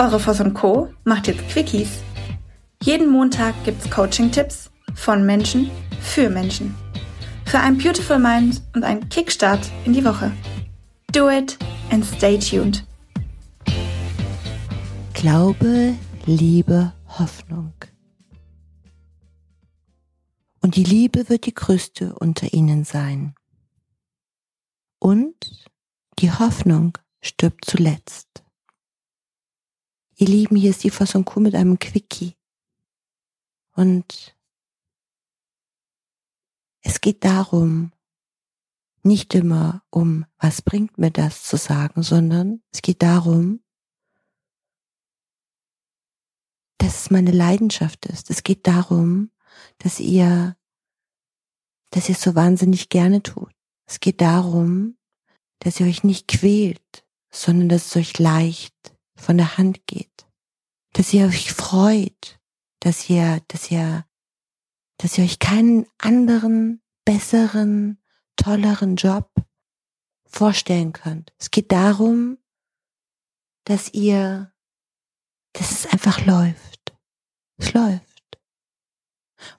Eure Voss und Co. macht jetzt Quickies. Jeden Montag gibt's Coaching-Tipps von Menschen für Menschen. Für ein Beautiful Mind und einen Kickstart in die Woche. Do it and stay tuned. Glaube, Liebe, Hoffnung. Und die Liebe wird die größte unter ihnen sein. Und die Hoffnung stirbt zuletzt. Ihr Lieben, hier ist die Fassung Kuh mit einem Quickie. Und es geht darum, nicht immer um, was bringt mir das zu sagen, sondern es geht darum, dass es meine Leidenschaft ist. Es geht darum, dass ihr, dass ihr es so wahnsinnig gerne tut. Es geht darum, dass ihr euch nicht quält, sondern dass es euch leicht von der Hand geht. Dass ihr euch freut, dass ihr, dass ihr, dass ihr euch keinen anderen, besseren, tolleren Job vorstellen könnt. Es geht darum, dass ihr, dass es einfach läuft. Es läuft.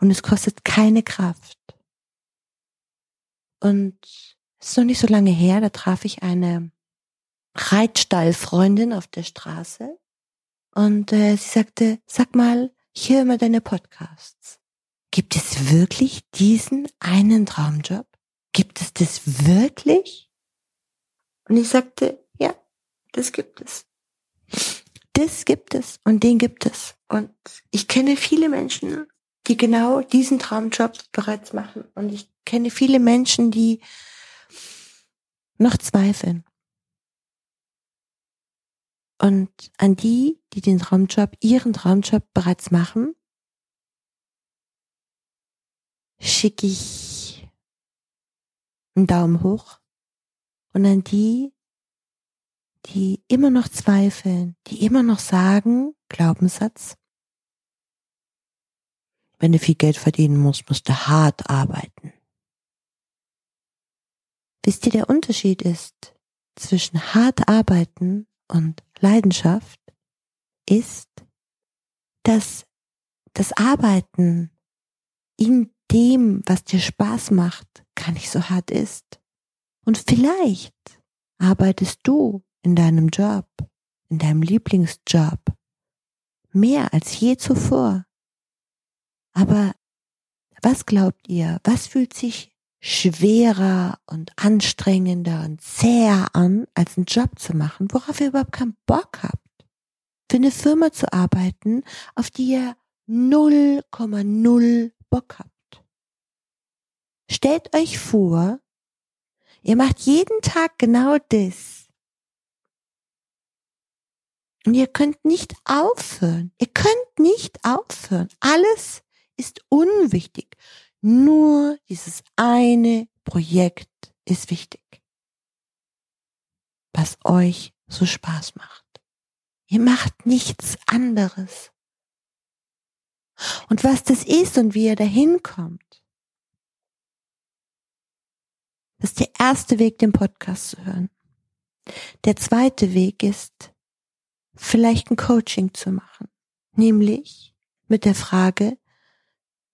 Und es kostet keine Kraft. Und es ist noch nicht so lange her, da traf ich eine Reitstallfreundin auf der Straße und äh, sie sagte, sag mal, ich höre immer deine Podcasts. Gibt es wirklich diesen einen Traumjob? Gibt es das wirklich? Und ich sagte, ja, das gibt es. Das gibt es und den gibt es. Und ich kenne viele Menschen, die genau diesen Traumjob bereits machen. Und ich kenne viele Menschen, die noch zweifeln. Und an die, die den Traumjob, ihren Traumjob bereits machen, schicke ich einen Daumen hoch. Und an die, die immer noch zweifeln, die immer noch sagen, Glaubenssatz, wenn du viel Geld verdienen musst, musst du hart arbeiten. Wisst ihr, der Unterschied ist zwischen hart arbeiten und Leidenschaft ist, dass das Arbeiten in dem, was dir Spaß macht, gar nicht so hart ist. Und vielleicht arbeitest du in deinem Job, in deinem Lieblingsjob, mehr als je zuvor. Aber was glaubt ihr, was fühlt sich schwerer und anstrengender und zäher an, als einen Job zu machen, worauf ihr überhaupt keinen Bock habt. Für eine Firma zu arbeiten, auf die ihr 0,0 Bock habt. Stellt euch vor, ihr macht jeden Tag genau das. Und ihr könnt nicht aufhören. Ihr könnt nicht aufhören. Alles ist unwichtig. Nur dieses eine Projekt ist wichtig, was euch so Spaß macht. Ihr macht nichts anderes. Und was das ist und wie ihr dahin kommt, das ist der erste Weg, den Podcast zu hören. Der zweite Weg ist, vielleicht ein Coaching zu machen. Nämlich mit der Frage,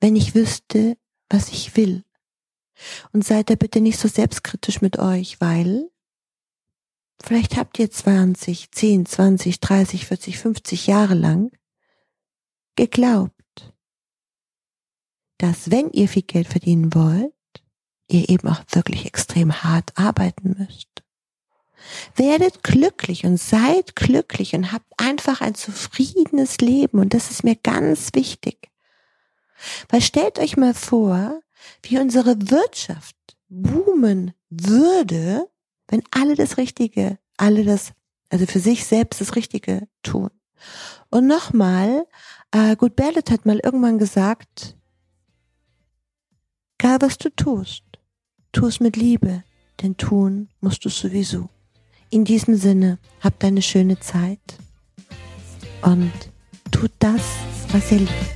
wenn ich wüsste, was ich will. Und seid da bitte nicht so selbstkritisch mit euch, weil vielleicht habt ihr 20, 10, 20, 30, 40, 50 Jahre lang geglaubt, dass wenn ihr viel Geld verdienen wollt, ihr eben auch wirklich extrem hart arbeiten müsst. Werdet glücklich und seid glücklich und habt einfach ein zufriedenes Leben und das ist mir ganz wichtig. Weil stellt euch mal vor, wie unsere Wirtschaft boomen würde, wenn alle das Richtige, alle das, also für sich selbst das Richtige tun. Und nochmal, äh, Gut Berlet hat mal irgendwann gesagt, egal was du tust, tu es mit Liebe, denn tun musst du sowieso. In diesem Sinne, habt eine schöne Zeit und tut das, was ihr liebt.